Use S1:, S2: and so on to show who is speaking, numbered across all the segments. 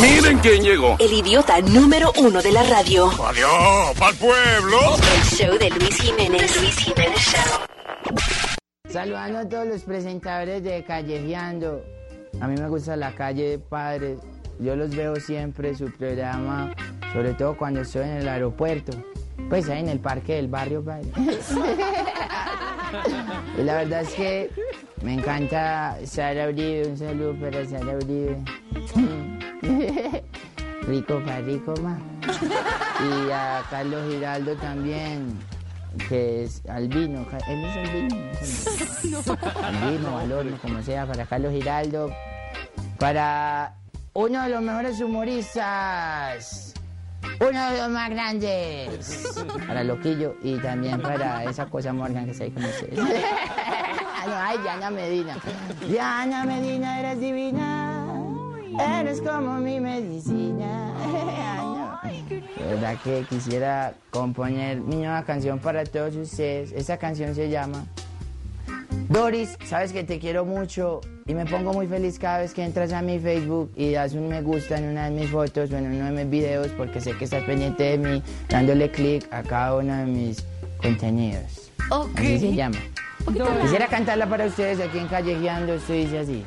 S1: Miren quién llegó.
S2: El idiota número uno de la radio.
S1: Adiós, pa'l pueblo.
S2: El show de Luis Jiménez. Luis Jiménez Show.
S3: Saludando a todos los presentadores de Callejeando. A mí me gusta la calle, padre. Yo los veo siempre, su programa, sobre todo cuando estoy en el aeropuerto. Pues ahí en el parque del barrio, padre. y la verdad es que me encanta Sara Uribe. Un saludo para Sara Uribe. rico, pa, rico, ma. Y a Carlos Giraldo también que es albino, él es albino, albino, al horno, como sea, para Carlos Giraldo, para uno de los mejores humoristas, uno de los más grandes, para Loquillo y también para esa cosa Morgan que ahí con ustedes. Ah, no, ay, Diana Medina. Diana Medina, eres divina, eres como mi medicina. Ay, no. De verdad que quisiera componer mi nueva canción para todos ustedes. Esa canción se llama Doris, sabes que te quiero mucho y me pongo muy feliz cada vez que entras a mi Facebook y das un me gusta en una de mis fotos o en uno de mis videos porque sé que estás pendiente de mí, dándole clic a cada uno de mis contenidos. Así se llama. Quisiera cantarla para ustedes aquí en Callejeando, esto dice así.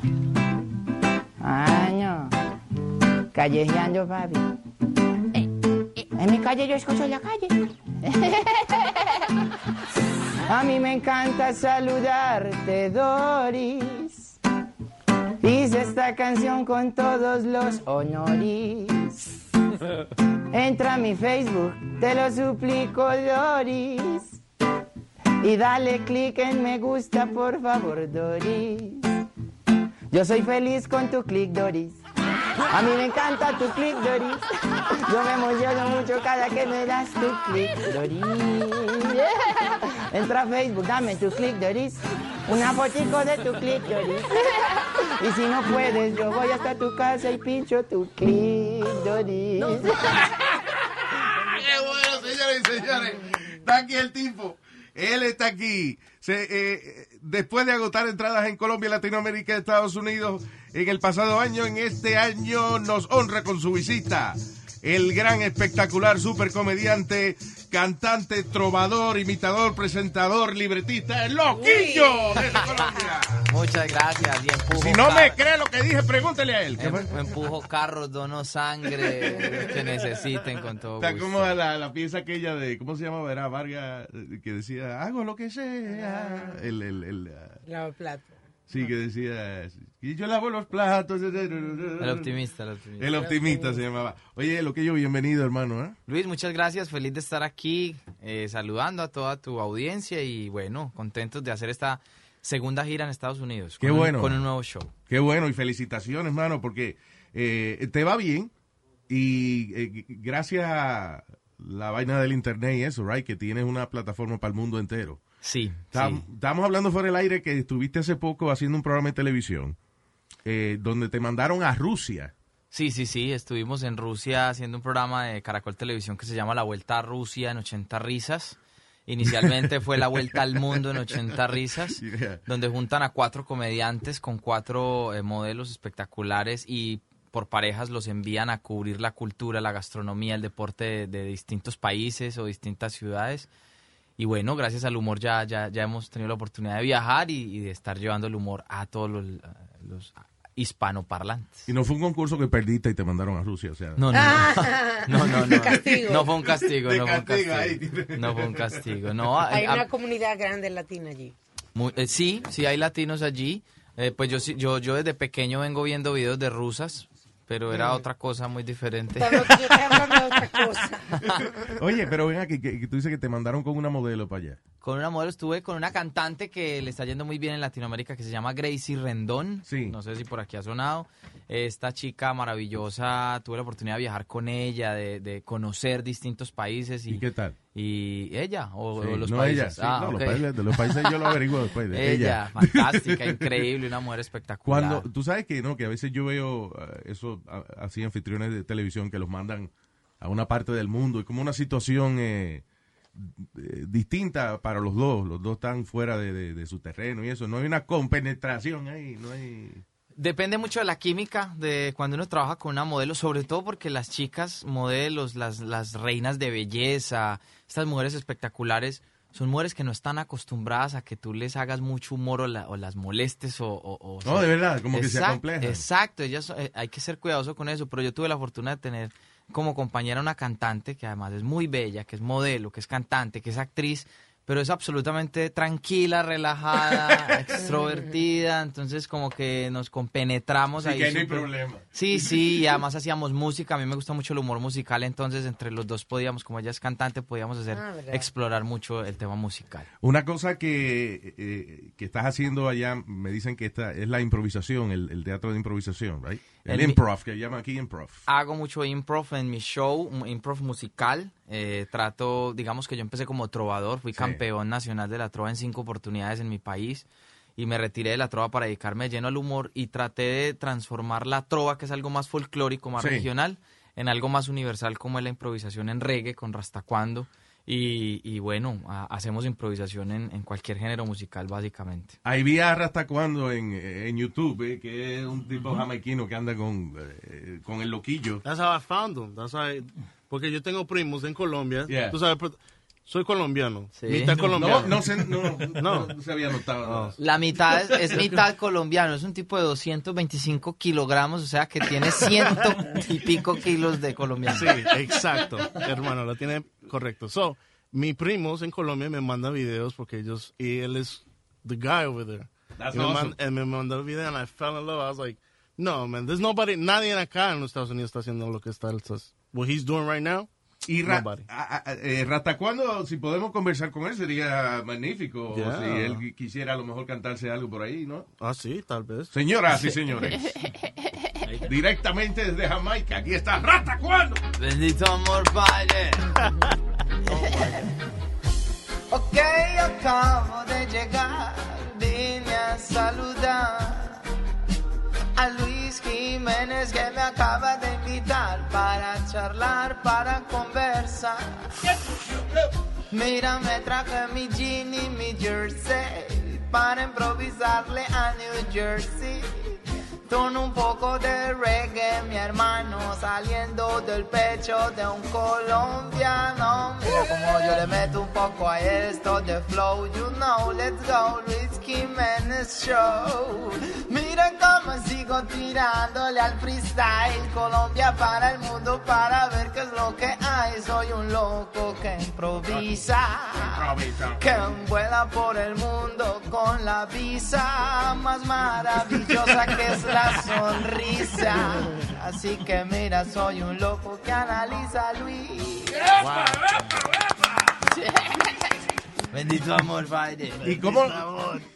S3: No. Callejeando, papi. En mi calle yo escucho la calle. A mí me encanta saludarte, Doris. Hice esta canción con todos los honoris. Entra a mi Facebook, te lo suplico, Doris. Y dale clic en me gusta, por favor, Doris. Yo soy feliz con tu clic, Doris. A mí me encanta tu clic, Doris. Yo me emociono mucho cada que me das tu clic, Doris. Entra a Facebook, dame tu clic, Doris. Una fotico de tu clic, Doris. Y si no puedes, yo voy hasta tu casa y pincho tu clic, Doris.
S4: ¡Qué bueno, señores y señores! Está aquí el tipo. Él está aquí. Eh, después de agotar entradas en Colombia, Latinoamérica y Estados Unidos en el pasado año, en este año nos honra con su visita el gran, espectacular, super comediante, cantante, trovador, imitador, presentador, libretista, el Loquillo de Colombia.
S5: Muchas gracias. Y empujo
S4: Si no me cree lo que dije, pregúntele a él. ¿Qué
S5: em- empujo carros, dono sangre, que necesiten con todo
S4: Está
S5: gusto.
S4: como la, la pieza aquella de, ¿cómo se llamaba? Era Vargas, eh, que decía, hago lo que sea. El, el, el, ah,
S6: Lava plato.
S4: Sí, que decía, y yo lavo los platos.
S5: El optimista, el optimista.
S4: El optimista se llamaba. Oye, lo que yo, bienvenido, hermano. ¿eh?
S5: Luis, muchas gracias. Feliz de estar aquí, eh, saludando a toda tu audiencia y bueno, contentos de hacer esta segunda gira en Estados Unidos.
S4: Qué
S5: con un-
S4: bueno.
S5: con un nuevo show.
S4: Qué bueno y felicitaciones, hermano, porque eh, te va bien y eh, gracias a la vaina del internet y eso, right, que tienes una plataforma para el mundo entero.
S5: Sí.
S4: Estamos hablando fuera del aire que estuviste hace poco haciendo un programa de televisión eh, donde te mandaron a Rusia.
S5: Sí, sí, sí, estuvimos en Rusia haciendo un programa de Caracol Televisión que se llama La Vuelta a Rusia en 80 risas. Inicialmente fue La Vuelta al Mundo en 80 risas,
S4: Yeah.
S5: donde juntan a cuatro comediantes con cuatro eh, modelos espectaculares y por parejas los envían a cubrir la cultura, la gastronomía, el deporte de, de distintos países o distintas ciudades. Y bueno, gracias al humor ya, ya, ya hemos tenido la oportunidad de viajar y, y de estar llevando el humor a todos los, los hispanoparlantes.
S4: Y no fue un concurso que perdiste y te mandaron a Rusia, o sea.
S5: No, no, no, no, no,
S6: Castigo.
S5: no fue un castigo, no fue un
S4: castigo,
S5: no fue un castigo, no,
S6: Hay
S5: a-
S6: una
S5: a-
S6: comunidad grande latina allí.
S5: muy- eh, sí, sí hay latinos allí, Eh, pues yo, sí- yo, yo desde pequeño vengo viendo videos de rusas, pero era otra cosa muy diferente.
S6: Pero yo hablando de otra cosa.
S4: Oye, pero ven aquí, que, que tú dices que te mandaron con una modelo para allá.
S5: Con una modelo estuve con una cantante que le está yendo muy bien en Latinoamérica que se llama Gracie Rendón.
S4: Sí.
S5: No sé si por aquí ha sonado. Esta chica maravillosa, tuve la oportunidad de viajar con ella, de, de conocer distintos países. ¿Y,
S4: ¿Y qué tal?
S5: y ella o,
S4: Sí,
S5: o los
S4: no
S5: países?
S4: ella, sí,
S5: Ah,
S4: no, los países, de los países yo lo averiguo después. De
S5: Ella, fantástica, increíble, una mujer espectacular.
S4: Cuando, tú sabes que no, que a veces yo veo eh, eso así anfitriones de televisión que los mandan a una parte del mundo y como una situación eh, eh, distinta para los dos, los dos están fuera de, de- de su terreno y eso, no hay una compenetración ahí, no hay...
S5: Depende mucho de la química de cuando uno trabaja con una modelo, sobre todo porque las chicas modelos, las, las reinas de belleza, estas mujeres espectaculares, son mujeres que no están acostumbradas a que tú les hagas mucho humor o, la- o las molestes o... o- o-
S4: No, de verdad, como que se
S5: Exact-
S4: acomplejan.
S5: Exacto, ellas, eh, hay que ser cuidadoso con eso, pero yo tuve la fortuna de tener como compañera una cantante que además es muy bella, que es modelo, que es cantante, que es actriz, pero es absolutamente tranquila, relajada, extrovertida, entonces como que nos compenetramos ahí.
S4: que no hay problema.
S5: Sí, sí, y además hacíamos música, a mí me gusta mucho el humor musical, entonces entre los dos podíamos, como ella es cantante, podíamos hacer,
S6: Ah,
S5: explorar mucho el tema musical.
S4: Una cosa que, eh, que estás haciendo allá, me dicen que esta es la improvisación, el, el teatro de improvisación, right? El,
S5: El mi-
S4: improv, que llaman aquí improv.
S5: hago mucho improv en mi show, improv musical. Eh, trato, digamos que yo empecé como trovador, fui
S4: Sí.
S5: campeón nacional de la trova en cinco oportunidades en mi país y me retiré de la trova para dedicarme de lleno al humor y traté de transformar la trova, que es algo más folclórico, más
S4: Sí.
S5: regional, en algo más universal como es la improvisación en reggae con Rastacuando. Y, y bueno, ha- hacemos improvisación en, en cualquier género musical básicamente.
S4: Ahí vi a Rasta cuando en, en YouTube, eh, que es un tipo jamaiquino que anda con, eh, con el loquillo.
S7: That's how I found. That's how I- porque yo tengo primos en Colombia.
S4: Yeah.
S7: Tú sabes, soy colombiano.
S5: Sí.
S7: Mitad
S4: No,
S7: colombiano.
S4: no, se, no,
S7: No.
S4: no se había notado.
S5: La mitad es, es mitad colombiano, es un tipo de 225 kilogramos, o sea que tiene ciento y pico kilos de colombiano.
S7: Sí, exacto, hermano, lo tiene correcto. So, mi primos en Colombia me mandan videos porque ellos, y él es the guy over there.
S4: That's
S7: y me,
S4: awesome.
S7: man- and me mandó el video and I fell in love. I was like, no, man, there's nobody, nadie acá en los Estados Unidos está haciendo lo que está, él- what he's doing right now.
S4: Y Ra-
S7: Nobody.
S4: a- a- eh, si podemos conversar con él, sería magnífico.
S7: Yeah.
S4: O si él qui- quisiera a lo mejor cantarse algo por ahí, ¿no?
S7: Ah, sí, tal vez.
S4: Señoras y señores, directamente desde Jamaica, aquí está Rasta cuando.
S5: Bendito amor, padre. ok, acabo de llegar, vine a saludar a Luis Jiménez que me acaba de invitar para charlar, para conversar. Mira, me traje mi jean y mi jersey para improvisarle a New Jersey. Con un poco de reggae, mi hermano, saliendo del pecho de un colombiano. Mira como yo le meto un poco a esto de flow, you know, let's go, Luis Jiménez Show. Mira cómo sigo tirándole al freestyle, Colombia para el mundo, para ver qué es lo que hay. Soy un loco que improvisa, que vuela por el mundo con la visa más maravillosa que es la sonrisa. Así que mira, soy un loco que analiza Luis. Bendito amor, Padre.
S4: ¿Y cómo,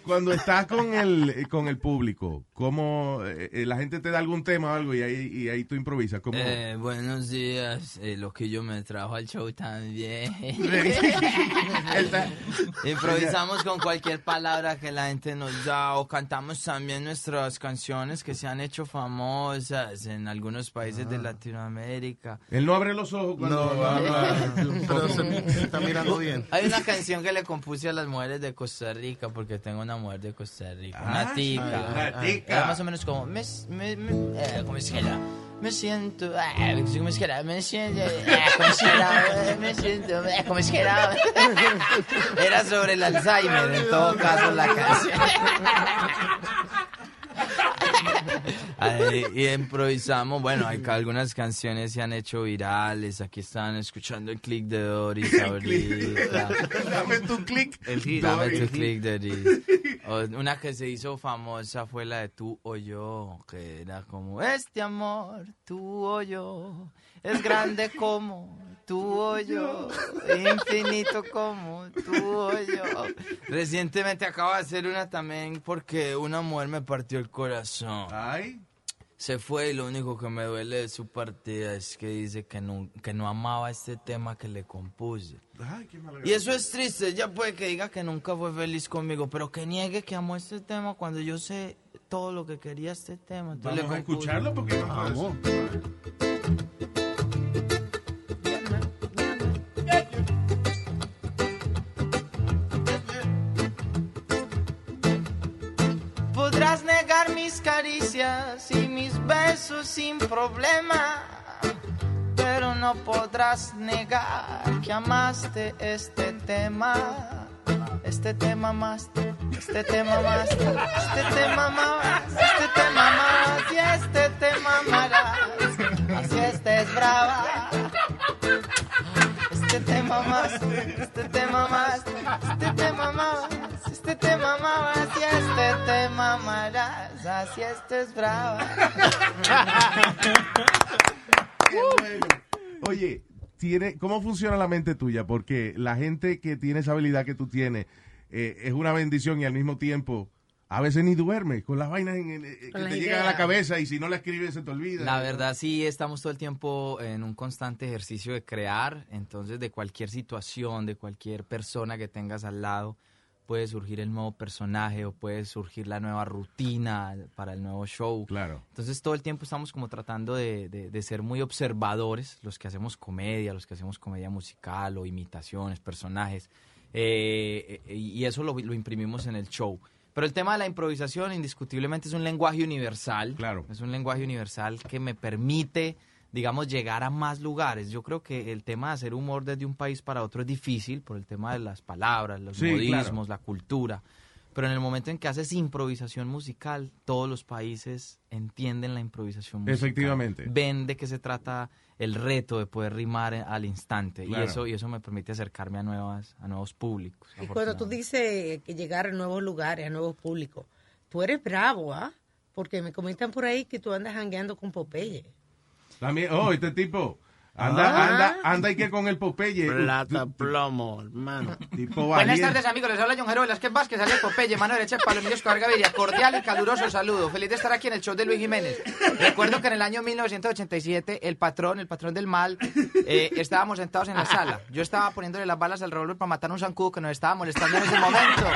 S4: cuando estás con el, con el público, cómo eh, eh, la gente te da algún tema o algo y ahí, y ahí tú improvisas? ¿Cómo?
S5: Eh, buenos días, eh, lo que yo me trajo al show también. Improvisamos con cualquier palabra que la gente nos da o cantamos también nuestras canciones que se han hecho famosas en algunos países de Latinoamérica.
S4: él no abre los ojos cuando
S7: No,
S4: habla.
S7: Pero se, se está mirando bien.
S5: Hay una canción que le compuse a las mujeres de Costa Rica porque tengo una mujer de Costa Rica, una
S4: Ah,
S5: tica.
S4: una tica.
S5: Era más o menos como, me, me, me- eh, ¿cómo es que era? Me siento, eh, ¿cómo es que era? Me siento, eh, ¿cómo es que era? Me siento, eh, ¿cómo es que era? Era sobre el Alzheimer, en todo caso, la canción. Y improvisamos, bueno, hay algunas canciones se han hecho virales, aquí están escuchando el click de Doris ahorita.
S4: Dame tu clic.
S7: El hit.
S5: Dame tu click, Doris. Una que se hizo famosa fue la de tú o yo, que era como, este amor, tú o yo, es grande como tú o yo, infinito como tú o yo. Recientemente acabo de hacer una también porque una mujer me partió el corazón.
S4: Ay.
S5: Se fue y lo único que me duele de su partida es que dice que no, que no amaba este tema que le compuse.
S4: Ay, qué mala
S5: Y eso es triste, ella puede que diga que nunca fue feliz conmigo, pero que niegue que amó este tema cuando yo sé todo lo que quería este tema. Entonces
S4: Vamos a
S5: le compuse-
S4: escucharlo porque no
S7: Vamos.
S5: Mis besos sin problema, pero no podrás negar que amaste este tema. Este tema más, este tema más, este tema más, este tema más y este tema más. Así estés brava. Este tema más, este tema más, este tema más, este tema más y este tema más. Así estés brava.
S4: Qué bueno. Oye, tiene, ¿cómo funciona la mente tuya? Porque la gente que tiene esa habilidad que tú tienes eh, es una bendición y al mismo tiempo a veces ni duerme con las vainas en- en- eh, que
S6: las
S4: te llegan a la cabeza y si no la escribes se te olvida.
S5: La verdad sí estamos todo el tiempo en un constante ejercicio de crear, entonces de cualquier situación, de cualquier persona que tengas al lado, puede surgir el nuevo personaje o puede surgir la nueva rutina para el nuevo show.
S4: Claro.
S5: Entonces todo el tiempo estamos como tratando de, de- de ser muy observadores, los que hacemos comedia, los que hacemos comedia musical o imitaciones, personajes, eh, eh, y eso lo, lo imprimimos en el show. Pero el tema de la improvisación indiscutiblemente es un lenguaje universal.
S4: Claro.
S5: Es un lenguaje universal que me permite, digamos, llegar a más lugares. Yo creo que el tema de hacer humor desde un país para otro es difícil por el tema de las palabras, los
S4: Sí,
S5: modismos,
S4: claro.
S5: la cultura. Pero en el momento en que haces improvisación musical, todos los países entienden la improvisación musical.
S4: Efectivamente.
S5: Ven de qué se trata el reto de poder rimar al instante.
S4: Claro.
S5: Y eso y eso me permite acercarme a nuevas a nuevos públicos.
S6: Y cuando tú dices que llegar a nuevos lugares, a nuevos públicos, tú eres bravo, ¿ah? Porque me comentan por ahí que tú andas jangueando con Popeye.
S4: También, oh, este tipo anda,
S6: Ah.
S4: anda, anda y que con el Popeye.
S7: Plata, plomo, hermano.
S4: Tipo
S5: Buenas tardes amigos, les habla John Jerónimo que Vázquez, alias Popeye, Manuel Echepa, Emilio Escobar Gaviria. Cordial y caluroso saludo. Feliz de estar aquí en el show de Luis Jiménez. Recuerdo que en el año 1987, el patrón, el patrón del mal, eh, estábamos sentados en la sala. Yo estaba poniéndole las balas al revólver para matar a un zancudo que nos estaba molestando en ese momento.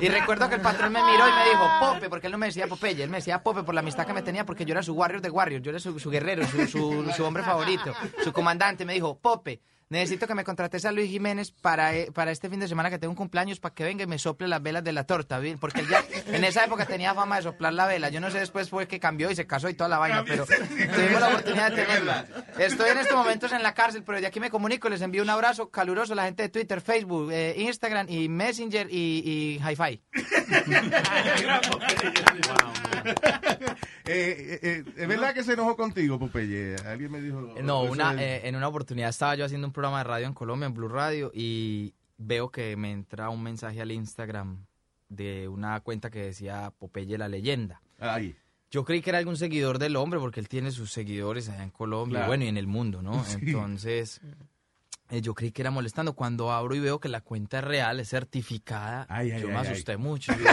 S5: Y recuerdo que el patrón me miró y me dijo, Pope, porque él no me decía Popeye, él me decía Pope por la amistad que me tenía, porque yo era su warrior de warriors, yo era su, su guerrero, su, su, su hombre favorito, su comandante. Me dijo, Pope, necesito que me contrates a Luis Jiménez para, eh, para este fin de semana que tengo un cumpleaños para que venga y me sople las velas de la torta, ¿bien? porque él ya en esa época tenía fama de soplar la vela. Yo no sé después fue que cambió y se casó y toda la vaina, pero tuvimos la oportunidad de tenerla. Estoy en estos momentos en la cárcel, pero de aquí me comunico, les envío un abrazo caluroso a la gente de Twitter, Facebook, eh, Instagram y Messenger y, y Hi-Fi.
S4: Eh, eh, eh, ¿Es verdad que se enojó contigo, Popeye? Alguien me dijo.
S5: No, una, eh, en una oportunidad estaba yo haciendo un programa de radio en Colombia, en Blue Radio, y veo que me entra un mensaje al Instagram de una cuenta que decía Popeye la leyenda.
S4: Ay.
S5: Yo creí que era algún seguidor del hombre porque él tiene sus seguidores allá en Colombia,
S4: Claro.
S5: bueno, y en el mundo, ¿no?
S4: Sí.
S5: Entonces, eh, yo creí que era molestando. Cuando abro y veo que la cuenta es real, es certificada,
S4: ay,
S5: yo
S4: ay,
S5: me
S4: ay.
S5: asusté mucho. Yo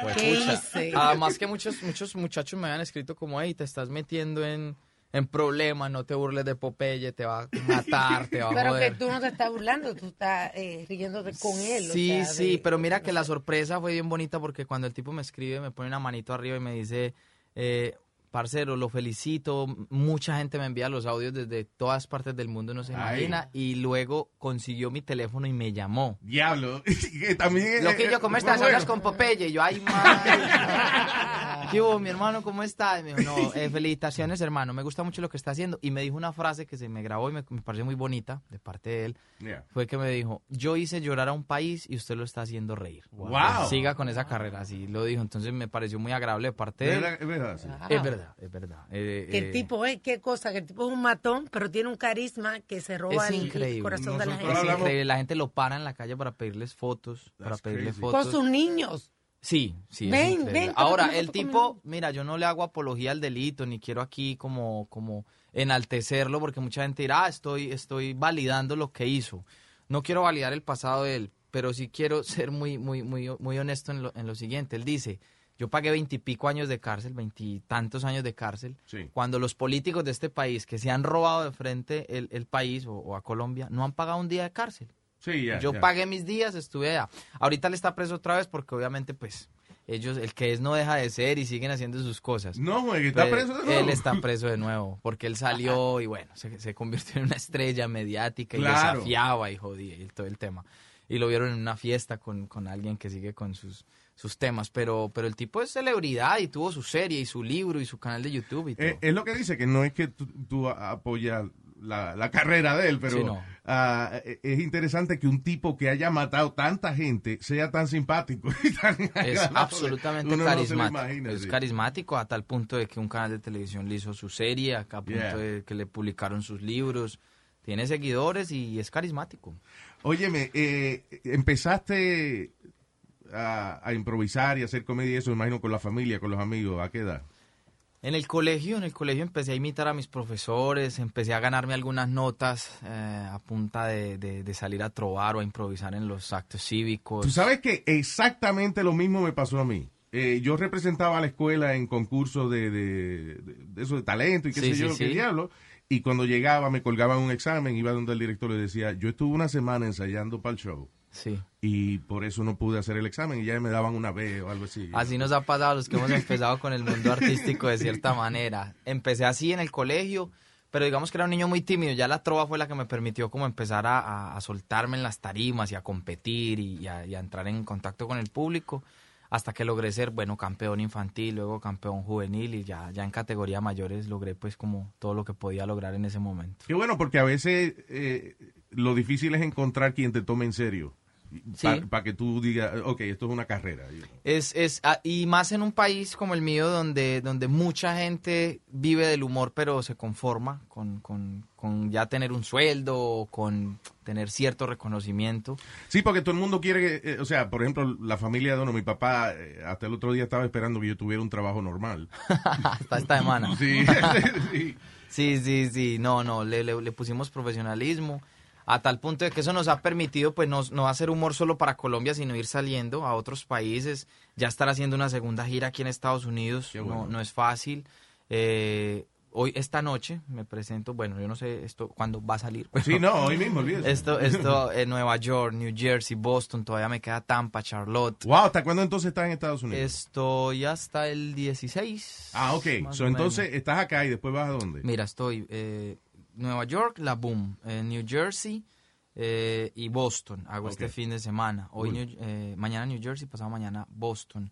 S5: digo,
S6: ¿Qué
S5: "Juepucha".
S6: hice?
S5: Además que muchos, muchos muchachos me habían escrito como, hey, te estás metiendo en, en problemas, no te burles de Popeye, te va a matar, te va a
S6: Pero que tú no te estás burlando, tú estás eh, riéndote con él. o
S5: Sí,
S6: sea,
S5: sí,
S6: de-
S5: pero mira que la sorpresa fue bien bonita porque cuando el tipo me escribe, me pone una manito arriba y me dice, eh, parcero, lo felicito, mucha gente me envía los audios desde todas partes del mundo, no se
S4: Ay.
S5: imagina, y luego consiguió mi teléfono y me llamó.
S4: Diablo. Que también.
S5: Loquillo, ¿cómo
S4: eh,
S5: estás?
S4: fue
S5: Hablas
S4: bueno.
S5: con Popeye. Y yo, ay, madre. ¿Qué hubo, mi hermano? ¿Cómo está? Y me dijo, no, eh, felicitaciones, hermano. Me gusta mucho lo que está haciendo. Y me dijo una frase que se me grabó y me, me pareció muy bonita de parte de él.
S4: Yeah.
S5: Fue que me dijo, yo hice llorar a un país y usted lo está haciendo reír.
S4: Wow.
S5: Siga con esa carrera, así lo dijo. Entonces me pareció muy agradable de parte de él.
S4: es verdad, sí.
S5: Es verdad, es verdad. Eh,
S6: Que
S5: eh,
S6: el tipo es, qué cosa, que el tipo es un matón, pero tiene un carisma que se roba el- el, corazón de la gente.
S5: es increíble. La gente lo para en la calle para pedirles fotos, para
S4: That's
S5: pedirle
S4: crazy.
S5: fotos.
S6: Con sus niños.
S5: Sí, sí.
S6: Ven, ven,
S5: Ahora, el tipo, mira, yo no le hago apología al delito, ni quiero aquí como, como enaltecerlo, porque mucha gente dirá, ah, estoy, estoy validando lo que hizo. No quiero validar el pasado de él, pero sí quiero ser muy, muy, muy, muy honesto en lo, en lo siguiente. Él dice, yo pagué veintipico años de cárcel, veintitantos años de cárcel,
S4: Sí.
S5: cuando los políticos de este país que se han robado de frente el, el país o, o a Colombia no han pagado un día de cárcel.
S4: Sí, ya,
S5: Yo
S4: ya.
S5: pagué mis días, estuve allá. Ahorita él está preso otra vez porque obviamente pues ellos, el que es no deja de ser y siguen haciendo sus cosas.
S4: No, güey, está preso de nuevo.
S5: Él está preso de nuevo porque él salió y bueno, se, se convirtió en una estrella mediática y
S4: Claro.
S5: desafiaba y jodía y todo el tema. Y lo vieron en una fiesta con, con alguien que sigue con sus, sus temas, pero, pero el tipo es celebridad y tuvo su serie y su libro y su canal de YouTube y todo.
S4: Eh, es lo que dice, que no es que tú, tú apoyas la, la carrera de él, pero
S5: Sí, no.
S4: eh, es interesante que un tipo que haya matado tanta gente sea tan simpático. y tan
S5: Es absolutamente
S4: no
S5: carismático.
S4: imagina,
S5: es
S4: sí.
S5: carismático a tal punto de que un canal de televisión le hizo su serie, a tal punto
S4: Yeah.
S5: de que le publicaron sus libros. Tiene seguidores y es carismático.
S4: Óyeme, eh, empezaste a, a improvisar y a hacer comedia y eso, me imagino, con la familia, con los amigos. ¿A qué edad?
S5: En el colegio, en el colegio empecé a imitar a mis profesores, empecé a ganarme algunas notas eh, a punta de, de- de salir a trobar o a improvisar en los actos cívicos.
S4: Tú sabes que exactamente lo mismo me pasó a mí. Eh, yo representaba a la escuela en concursos de, de, eso de talento y qué
S5: Sí,
S4: sé
S5: sí,
S4: yo, qué
S5: sí.
S4: diablo. Y cuando llegaba, me colgaban un examen, iba donde el director le decía, yo estuve una semana ensayando para el show
S5: Sí.
S4: y por eso no pude hacer el examen y ya me daban una B o algo así.
S5: Así nos ha pasado a los que hemos empezado con el mundo artístico de cierta manera. Empecé así en el colegio, pero digamos que era un niño muy tímido. Ya la trova fue la que me permitió como empezar a, a- a soltarme en las tarimas y a competir y, y a, y a entrar en contacto con el público hasta que logré ser, bueno, campeón infantil, luego campeón juvenil y ya, ya en categoría mayores logré pues como todo lo que podía lograr en ese momento.
S4: Qué bueno, porque a veces eh, lo difícil es encontrar quien te tome en serio.
S5: Sí.
S4: Para que tú digas, ok, esto es una carrera.
S5: Es, es, ah, y más en un país como el mío, donde, donde mucha gente vive del humor, pero se conforma con, con, con ya tener un sueldo, o con tener cierto reconocimiento.
S4: Sí, porque todo el mundo quiere, que, eh, o sea, por ejemplo, la familia de Dono, mi papá, eh, hasta el otro día estaba esperando que yo tuviera un trabajo normal.
S5: Hasta esta semana.
S4: Sí, sí.
S5: Sí, sí, sí, no, no, le, le, le pusimos profesionalismo a tal punto de que eso nos ha permitido pues no, no hacer humor solo para Colombia, sino ir saliendo a otros países, ya estar haciendo una segunda gira aquí en Estados Unidos,
S4: bueno.
S5: no, no es fácil. Eh, hoy, esta noche, me presento, bueno, yo no sé esto cuándo va a salir. pero
S4: Sí, no, hoy mismo, olvídese.
S5: Esto, esto en Nueva York, New Jersey, Boston, todavía me queda Tampa, Charlotte.
S4: Wow, ¿hasta cuándo entonces estás en Estados Unidos?
S5: Estoy hasta el 16.
S4: ah, ok. So,
S5: menos.
S4: entonces estás acá y después vas a dónde?
S5: Mira, estoy eh, Nueva York, La Boom, eh, New Jersey eh, y Boston. Hago este fin de semana. Hoy. New- eh, mañana New Jersey, pasado mañana Boston.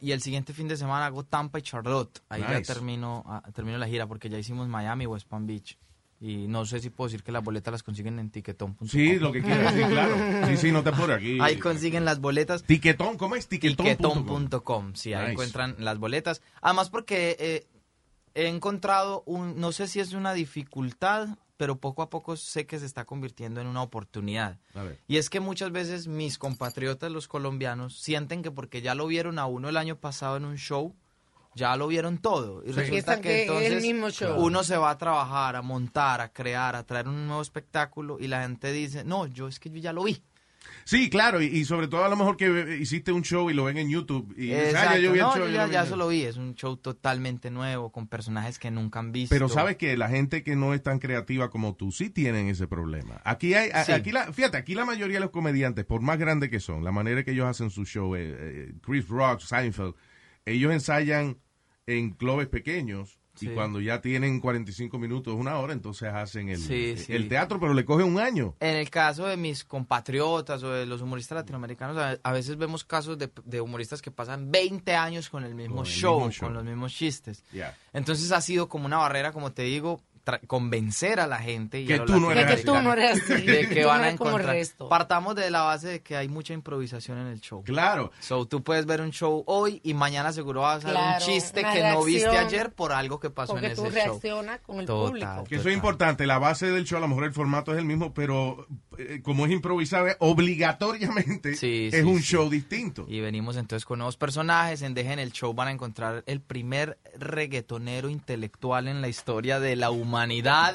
S5: Y el siguiente fin de semana hago Tampa y Charlotte. Ahí ya termino, ah, termino la gira porque ya hicimos Miami y West Palm Beach. Y no sé si puedo decir que las boletas las consiguen en tiquetón.com.
S4: Sí, lo que quieras, sí, claro. Sí, sí, no te apures aquí.
S5: Ahí consiguen las boletas.
S4: Tiquetón, ¿cómo es? Tiquetón.
S5: Tiquetón.com, sí, ahí
S4: Nice.
S5: encuentran las boletas. Además porque eh, he encontrado un, no sé si es una dificultad, pero poco a poco sé que se está convirtiendo en una oportunidad.
S4: A ver.
S5: Y es que muchas veces mis compatriotas, los colombianos, sienten que porque ya lo vieron a uno el año pasado en un show, ya lo vieron todo. Y resulta que
S6: que es el
S5: entonces
S6: mismo show.
S5: uno se va a trabajar, a montar, a crear, a traer un nuevo espectáculo y la gente dice, no, yo es que yo ya lo vi.
S4: Sí, claro, y, y sobre todo a lo mejor que hiciste un show y lo ven en YouTube. Y dices, ah,
S5: Exacto.
S4: yo vi el
S5: No,
S4: show,
S5: yo
S4: ya
S5: eso lo vi. Es un show totalmente nuevo, con personajes que nunca han visto.
S4: Pero sabes que la gente que no es tan creativa como tú sí tienen ese problema. Aquí hay,
S5: Sí.
S4: aquí la, fíjate, aquí la mayoría de los comediantes, por más grandes que son, la manera que ellos hacen su show, eh, eh, Chris Rock, Seinfeld, ellos ensayan en clubes pequeños y
S5: Sí.
S4: cuando ya tienen 45 minutos, una hora, entonces hacen el,
S5: Sí, sí.
S4: el teatro, pero le coge un año.
S5: En el caso de mis compatriotas o de los humoristas latinoamericanos, a, veces vemos casos de, de humoristas que pasan 20 años con el mismo,
S4: Con el
S5: show,
S4: mismo show.
S5: con los mismos chistes.
S4: Ya.
S5: Entonces ha sido como una barrera, como te digo, convencer a la gente y
S4: Que tú no eres
S6: Que, que tú no eres así.
S5: de
S6: Tú
S5: que
S6: no
S5: van a
S6: eres como el
S5: encontrar.
S6: resto.
S5: Partamos de la base de que hay mucha improvisación en el show.
S4: Claro.
S5: So, tú puedes ver un show hoy y mañana seguro vas a ver
S6: Claro,
S5: un chiste que no viste ayer por algo que pasó
S6: Porque
S5: en
S6: tú
S5: ese show.
S6: reaccionas con el
S5: Total.
S6: público.
S4: Que eso es importante. La base del show, a lo mejor el formato es el mismo, pero eh, como es improvisado, obligatoriamente
S5: Sí,
S4: es
S5: sí,
S4: un
S5: sí.
S4: show distinto.
S5: Y venimos entonces con nuevos personajes. En Dejen el Show van a encontrar el primer reggaetonero intelectual en la historia de la humanidad.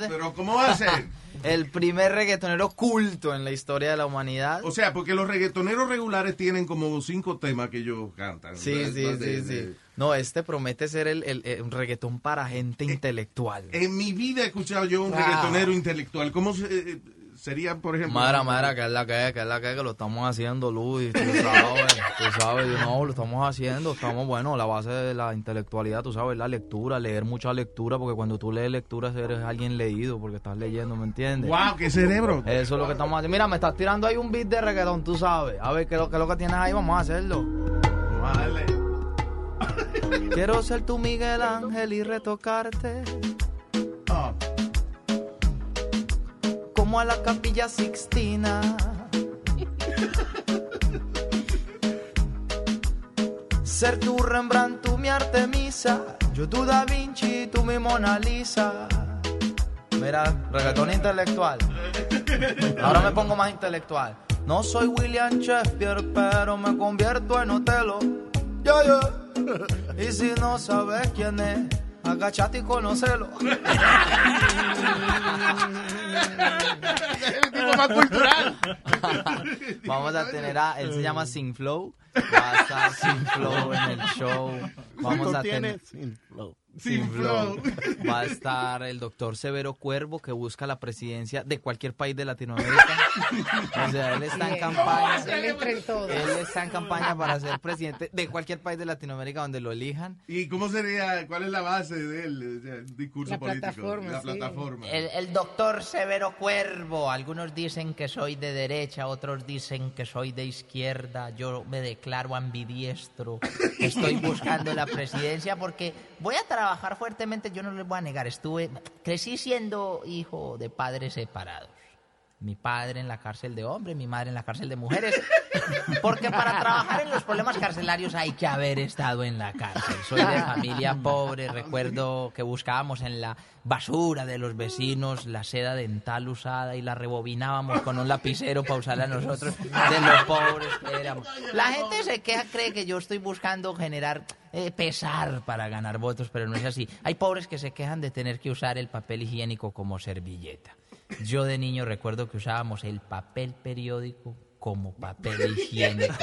S4: Pero ¿cómo va a ser?
S5: El primer reggaetonero culto en la historia de la humanidad.
S4: O sea, porque los reggaetoneros regulares tienen como cinco temas que ellos cantan.
S5: Sí,
S4: ¿verdad?
S5: sí,
S4: De-
S5: sí,
S4: de-
S5: sí. No, este promete ser el, el- el- un reggaetón para gente intelectual.
S4: En mi vida he escuchado yo un
S6: Wow.
S4: reggaetonero intelectual. ¿Cómo se- sería, por ejemplo?
S5: Madre, madre, que es la que es, que es la que es, que lo estamos haciendo, Luis, tú sabes, tú sabes, yo, no, lo estamos haciendo, estamos, bueno, la base de la intelectualidad, tú sabes, la lectura, leer mucha lectura, porque cuando tú lees lectura eres alguien leído, porque estás leyendo, ¿me entiendes?
S4: ¡Wow! ¡Qué cerebro!
S5: Eso es lo que estamos haciendo. Mira, me estás tirando ahí un beat de reggaetón, tú sabes, a ver qué es lo, qué es lo que tienes ahí, vamos a hacerlo.
S4: Vale.
S5: Quiero ser tu Miguel Ángel y retocarte
S4: Ah,
S5: como a la capilla Sixtina. Ser tu Rembrandt, tú mi Artemisa, yo tu Da Vinci, tú mi Mona Lisa. Mira, reggaetón intelectual. Ahora me pongo más intelectual. No soy William Shakespeare, pero me convierto en Otelo. Y si no sabes quién es, agachate y conocelo.
S4: cultural.
S5: Vamos a tener a, él se llama Sin Flow, va a estar Sin Flow en el show. Vamos
S7: ¿Cuánto
S5: a tener
S7: Sin flow.
S4: Sin flow.
S5: Va a estar el doctor Severo Cuervo que busca la presidencia de cualquier país de Latinoamérica. O sea, él está en campaña.
S6: Él
S5: está en campaña para ser presidente de cualquier país de Latinoamérica donde lo elijan.
S4: ¿Y cómo sería, cuál es la base del el discurso
S6: La
S4: político?
S6: plataforma,
S4: La
S6: sí.
S4: plataforma.
S3: El, el doctor Severo Cuervo. Algunos dicen que soy de derecha, otros dicen que soy de izquierda. Yo me declaro ambidiestro. Estoy buscando la presidencia porque voy a trabajar fuertemente. Yo no les voy a negar. Estuve, crecí siendo hijo de padres separados. Mi padre en la cárcel de hombres, mi madre en la cárcel de mujeres. Porque para trabajar en los problemas carcelarios hay que haber estado en la cárcel. Soy de familia pobre. Recuerdo que buscábamos en la basura de los vecinos la seda dental usada y la rebobinábamos con un lapicero para usarla nosotros de los pobres que éramos. La gente se queja, cree que yo estoy buscando generar eh, pesar para ganar votos, pero no es así. Hay pobres que se quejan de tener que usar el papel higiénico como servilleta. Yo de niño recuerdo que usábamos el papel periódico como papel higiénico.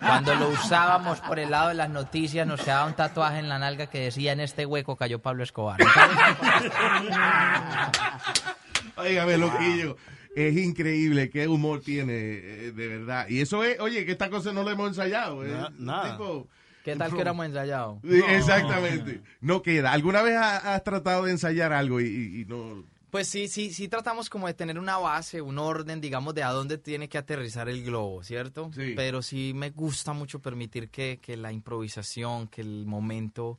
S3: Cuando lo usábamos por el lado de las noticias nos quedaba un tatuaje en la nalga que decía en este hueco cayó Pablo Escobar.
S4: Óigame, loquillo. Es increíble qué humor tiene, eh, de verdad. Y eso es, oye, que esta cosa no la hemos ensayado. eh.
S7: Na- nada.
S4: Tipo-
S5: ¿Qué tal que éramos ensayados?
S4: Sí, Exactamente. No queda. ¿Alguna vez ha- has tratado de ensayar algo y, y- y no?
S5: Pues sí, sí, sí tratamos como de tener una base, un orden, digamos, de a dónde tiene que aterrizar el globo, ¿cierto?
S4: Sí.
S5: Pero sí me gusta mucho permitir que, que la improvisación, que el momento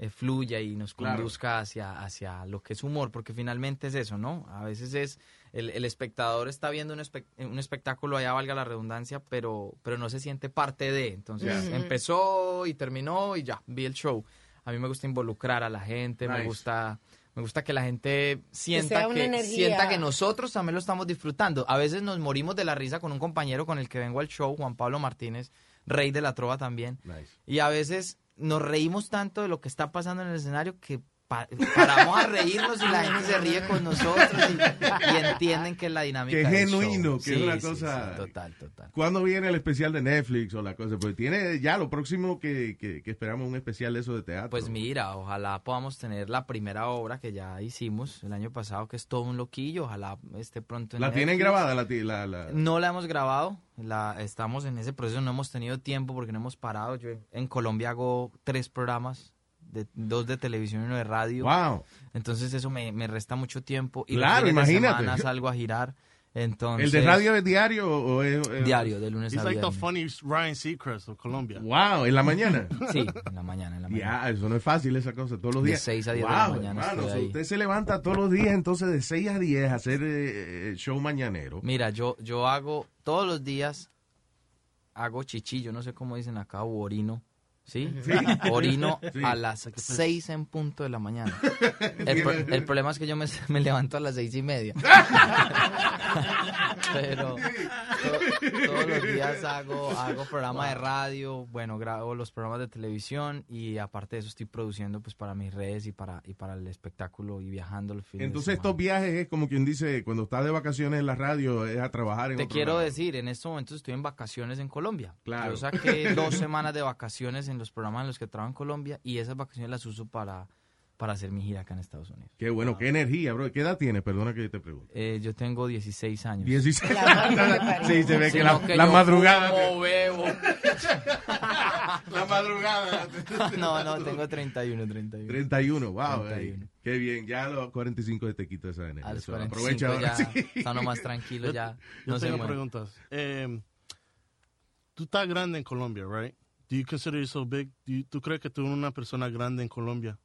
S5: eh, fluya y nos
S4: Claro.
S5: conduzca hacia, hacia lo que es humor, porque finalmente es eso, ¿no? A veces es, el, el espectador está viendo un, espe- un espectáculo, allá valga la redundancia, pero, pero no se siente parte de, entonces empezó y terminó y ya, vi el show. A mí me gusta involucrar a la gente,
S4: Nice.
S5: me gusta... Me gusta que la gente sienta que, sienta que nosotros también lo estamos disfrutando. A veces nos morimos de la risa con un compañero con el que vengo al show, Juan Pablo Martínez, rey de la trova también.
S4: Nice.
S5: Y a veces nos reímos tanto de lo que está pasando en el escenario que pa- paramos a reírnos y la gente se ríe con nosotros y, y entienden que es la dinámica
S4: Que es
S5: del
S4: genuino,
S5: show.
S4: que es una
S5: Sí,
S4: cosa-
S5: sí, total, total.
S4: ¿Cuándo viene el especial de Netflix o la cosa? Pues tiene ya lo próximo que, que, que esperamos un especial de eso de teatro.
S5: Pues mira, ojalá podamos tener la primera obra que ya hicimos el año pasado, que es todo un loquillo. Ojalá esté pronto en
S4: ¿La tienen
S5: Netflix.
S4: grabada? La, la, la-
S5: No la hemos grabado, la, estamos en ese proceso, no hemos tenido tiempo porque no hemos parado. Yo en Colombia hago tres programas, de, dos de televisión y uno de radio.
S4: Wow.
S5: Entonces eso me, me resta mucho tiempo. Y
S4: Claro,
S5: los de
S4: imagínate.
S5: semana salgo a girar. Entonces,
S4: ¿El de radio es diario o o es, es-
S5: Diario, de lunes a
S7: like the
S5: viernes.
S7: funny Ryan Seacrest of Colombia.
S4: Wow, en la mañana.
S5: Sí, en la mañana, en la mañana.
S4: Ya, eso no es fácil esa cosa, todos los
S5: De
S4: días.
S5: seis a diez de
S4: Wow,
S5: la mañana
S4: hermano,
S5: estoy ahí.
S4: usted se levanta todos los días entonces de 6 a 10 a hacer eh, el show mañanero.
S5: Mira, yo, yo hago todos los días, hago chichi, yo no sé cómo dicen acá, u orino. ¿Sí? Orino a las 6 en punto de la mañana. El, pro- el problema es que yo me, me levanto a las seis y media. Pero to- todos los días hago, hago programa de radio, bueno, grabo los programas de televisión y aparte de eso estoy produciendo pues para mis redes y para, y para el espectáculo y viajando el fin
S4: Entonces estos viajes es como quien dice, cuando estás de vacaciones en la radio, es a trabajar en
S5: Te
S4: otro
S5: quiero
S4: lado.
S5: decir, en estos momentos estoy en vacaciones en Colombia.
S4: Claro.
S5: Yo saqué dos semanas de vacaciones en los programas en los que trabajo en Colombia y esas vacaciones las uso para, para hacer mi gira acá en Estados Unidos.
S4: Qué bueno, qué energía, bro. ¿Qué edad tienes? Perdona que te pregunte.
S5: Eh, yo tengo 16 años.
S4: 16.
S6: La madre me parió.
S4: sí, se ve que
S5: Sino
S4: la,
S5: que
S4: la
S5: yo
S4: madrugada.
S5: fumo, bebo.
S4: la madrugada.
S5: No, no, tengo 31, 31.
S4: 31, wow.
S5: 31.
S4: ey, qué bien. Ya a los 45 de te quita esa energía.
S5: A los
S4: So,
S5: 45
S4: aprovecha ahora.
S5: ya
S4: sí.
S5: más tranquilo, ya
S7: Yo
S5: no
S7: tengo preguntas. Eh, tú estás grande en Colombia, right? Do you consider yourself big? Do you- ¿Tú crees que tú eres una persona grande en Colombia?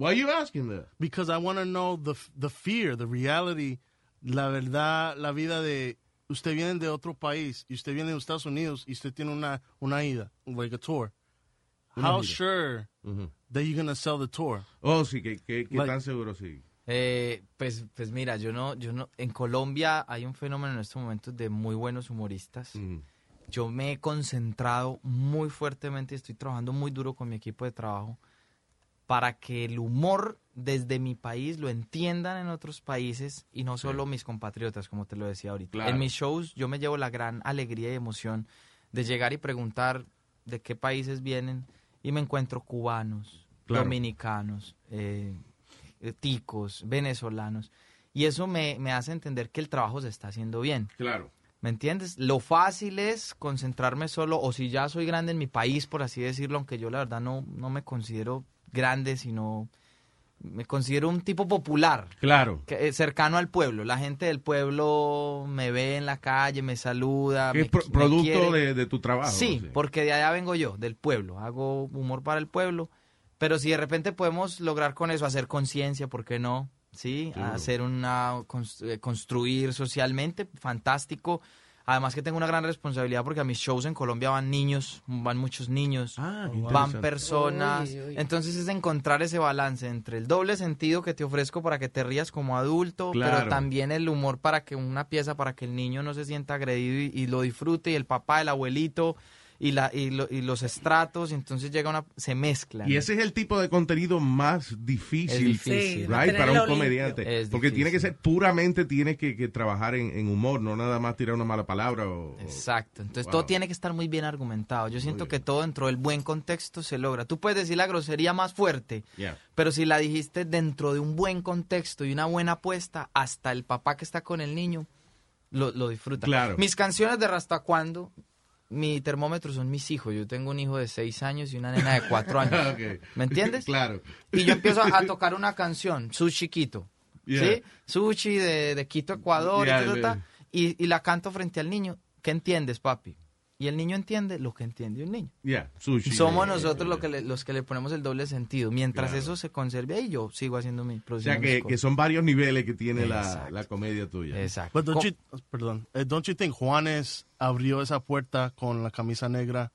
S4: Why are you asking that?
S7: Because I want to know the, the fear, the reality, la verdad, la vida de... Usted viene de otro país y usted viene de Estados Unidos y usted tiene una, una ida, like a tour.
S4: Una
S7: How
S4: gira.
S7: sure that you're going to sell the tour?
S4: Oh, sí, que, que, que
S7: Like-
S4: tan seguro sí.
S5: Eh, pues, pues mira, yo no, yo no, en Colombia hay un fenómeno en estos momentos de muy buenos humoristas. Yo me he concentrado muy fuertemente y estoy trabajando muy duro con mi equipo de trabajo para que el humor desde mi país lo entiendan en otros países y no solo mis compatriotas, como te lo decía ahorita.
S4: Claro.
S5: En mis shows yo me llevo la gran alegría y emoción de llegar y preguntar de qué países vienen y me encuentro cubanos,
S4: Claro.
S5: dominicanos, eh, eh, ticos, venezolanos. Y eso me, me hace entender que el trabajo se está haciendo bien.
S4: Claro.
S5: ¿Me entiendes? Lo fácil es concentrarme solo, o si ya soy grande en mi país, por así decirlo, aunque yo la verdad no, no me considero grande, sino me considero un tipo popular,
S4: Claro.
S5: que, eh, cercano al pueblo. La gente del pueblo me ve en la calle, me saluda. Me
S4: es pro- producto de, de tu trabajo.
S5: Sí, porque de allá vengo yo, del pueblo. Hago humor para el pueblo. Pero si de repente podemos lograr con eso hacer conciencia, ¿por qué no? Sí, hacer una eh, construir socialmente, fantástico. Además que tengo una gran responsabilidad porque a mis shows en Colombia van niños, van muchos niños,
S4: Ah,
S5: van personas.
S6: Uy, uy.
S5: Entonces es encontrar ese balance entre el doble sentido que te ofrezco para que te rías como adulto,
S4: Claro.
S5: pero también el humor para que una pieza, para que el niño no se sienta agredido y, y lo disfrute y el papá, el abuelito y, la, y, lo- y los estratos, y entonces llega una, se mezclan.
S4: Y ese es el tipo de contenido más difícil,
S5: Es difícil.
S6: Sí,
S4: right, para un comediante. Porque tiene que ser puramente, tiene que, que trabajar en, en humor, no nada más tirar una mala palabra. O,
S5: Exacto. Entonces
S4: Wow.
S5: todo tiene que estar muy bien argumentado. Yo siento que todo dentro del buen contexto se logra. Tú puedes decir la grosería más fuerte,
S4: Yeah.
S5: pero si la dijiste dentro de un buen contexto y una buena apuesta, hasta el papá que está con el niño lo, lo disfruta.
S4: Claro.
S5: Mis canciones de Rasta Cuando, mi termómetro son mis hijos. Yo tengo un hijo de seis años y una nena de cuatro años.
S4: Ok.
S5: ¿Me entiendes?
S4: claro.
S5: Y yo empiezo a, tocar una canción, Sushi Quito.
S4: Yeah.
S5: ¿Sí? Sushi de, de Quito, Ecuador, y
S4: Yeah,
S5: ta, ta, ta,
S4: man.
S5: y, y la canto frente al niño. ¿Qué entiendes, papi? Y el niño entiende lo que entiende un niño.
S4: Yeah, sushi.
S5: Somos
S4: Yeah,
S5: nosotros
S4: yeah.
S5: lo que le- los que le ponemos el doble sentido. Mientras
S4: Claro.
S5: eso se conserve ahí, yo sigo haciendo mi
S4: O sea, que, que son varios niveles que tiene la, la comedia tuya.
S5: Exacto.
S7: But don't you, perdón, eh, don't you think Juanes abrió esa puerta con la camisa negra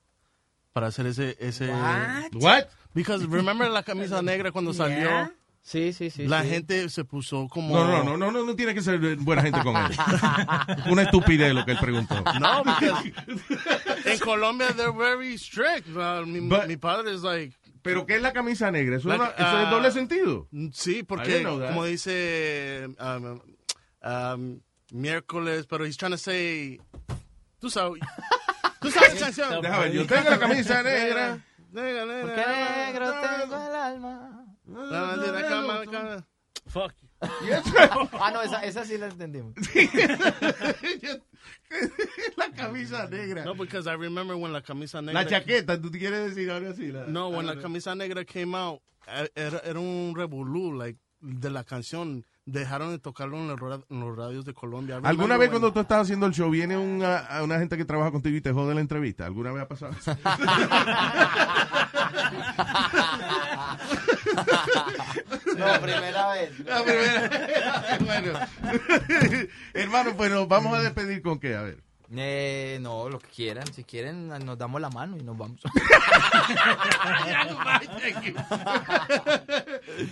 S7: para hacer ese, ese,
S6: What?
S4: What?
S7: because remember la camisa negra cuando salió,
S6: Yeah.
S5: Sí, sí, sí.
S7: la
S5: sí.
S7: gente se puso como,
S4: No, no, no, no, no, no tiene que ser buena gente con él. Una estupidez lo que él preguntó.
S7: No, en Colombia they're very strict. Uh, mi,
S4: But-
S7: mi padre es like,
S4: ¿Pero qué es la camisa negra? ¿Eso, es,
S7: Like,
S4: una- eso es doble sentido?
S7: sí, porque como dice um, um, miércoles, pero he's trying to say, tú sabes, tú sabes la canción.
S4: Déjame ver, yo tengo la camisa negra.
S7: Negra, negra,
S5: Porque negro tengo el alma.
S7: La bandera, cama, cama. Fuck you.
S5: Ah, no, esa, esa sí la entendimos.
S4: la camisa negra.
S7: No, because I remember when la camisa negra.
S4: La chaqueta, ¿tú quieres decir ahora sí? La,
S7: No, when
S4: Ah,
S7: la camisa negra came out, eh, era, era un revolú, like, de la canción. Dejaron de tocarlo en los, ra- en los radios de Colombia.
S4: ¿Alguna vez cuando tú estás haciendo el show viene una, a una gente que trabaja contigo y te jode la entrevista? ¿Alguna vez ha pasado?
S5: No, primera vez.
S4: La primera. bueno. Hermano, pues nos vamos a despedir con qué, a ver.
S5: Eh, no, lo que quieran. Si quieren, nos damos la mano y nos vamos.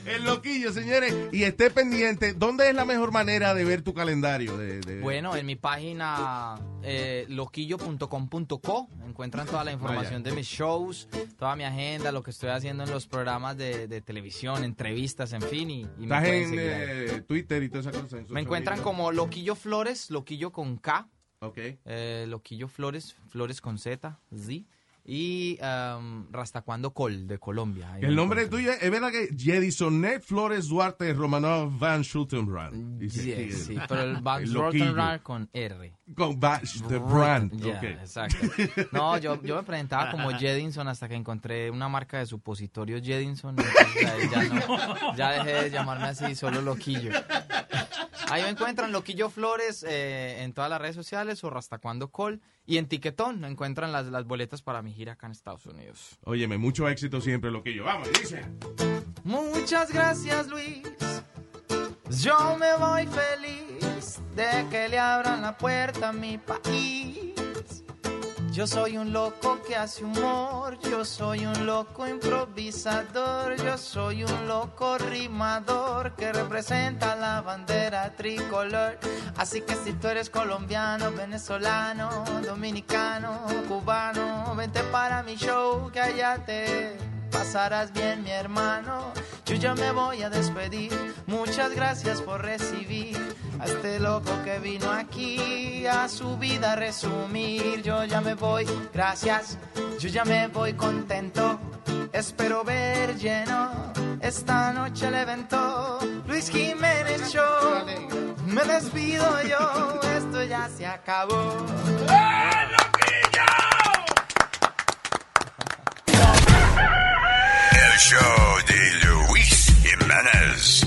S4: El loquillo, señores. Y esté pendiente. ¿Dónde es la mejor manera de ver tu calendario? De, de-
S5: Bueno, en mi página eh, loquillo.com.co encuentran toda la información de mis shows, toda mi agenda, lo que estoy haciendo en los programas de, de televisión, entrevistas, en fin. Y, y me
S4: Estás
S5: pueden
S4: en eh, Twitter y todas esas cosas. en
S5: Me encuentran como Loquillo Flores, Loquillo con K,
S4: Ok.
S5: eh, Loquillo Flores, Flores con Z, Z, y um, Rastacuando Col de Colombia.
S4: El nombre tuyo es verdad que Jedisonet Flores Duarte Romanov Van Schultenbrand.
S5: Sí, pero el Van. Rottenrar con R.
S4: Con Van the Brand.
S5: Ya,
S4: ok.
S5: exacto. No, yo, yo me presentaba como Jedinson hasta que encontré una marca de supositorios Jedinson. ya, no, ya dejé de llamarme así, solo Loquillo. Ahí me encuentran Loquillo Flores eh, en todas las redes sociales o Rastacuando Col. Y en Tiquetón encuentran las, las boletas para mi gira acá en Estados Unidos.
S4: Óyeme, mucho éxito siempre, Loquillo. Vamos, dice.
S5: Muchas gracias, Luis. Yo me voy feliz de que le abran la puerta a mi país. Yo soy un loco que hace humor, yo soy un loco improvisador, yo soy un loco rimador que representa la bandera tricolor. Así que si tú eres colombiano, venezolano, dominicano, cubano, vente para mi show que pasarás bien, mi hermano. Yo ya me voy a despedir. Muchas gracias por recibir a este loco que vino aquí a su vida a resumir. Yo ya me voy, gracias. Yo ya me voy contento. Espero ver lleno esta noche el evento. Luis Jiménez Show. Me despido yo. Esto ya se acabó.
S1: El show de Luis Jiménez.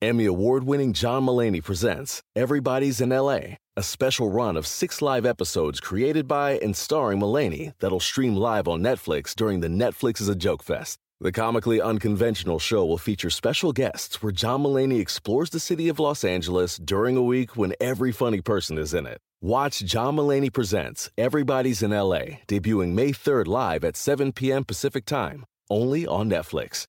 S8: Emmy award winning John Mullaney presents Everybody's in LA, a special run of six live episodes created by and starring Mullaney that'll stream live on Netflix during the Netflix is a Joke Fest. The comically unconventional show will feature special guests where John Mullaney explores the city of Los Angeles during a week when every funny person is in it. Watch John Mullaney Presents Everybody's in LA, debuting May 3rd live at 7 p.m. Pacific Time, only on Netflix.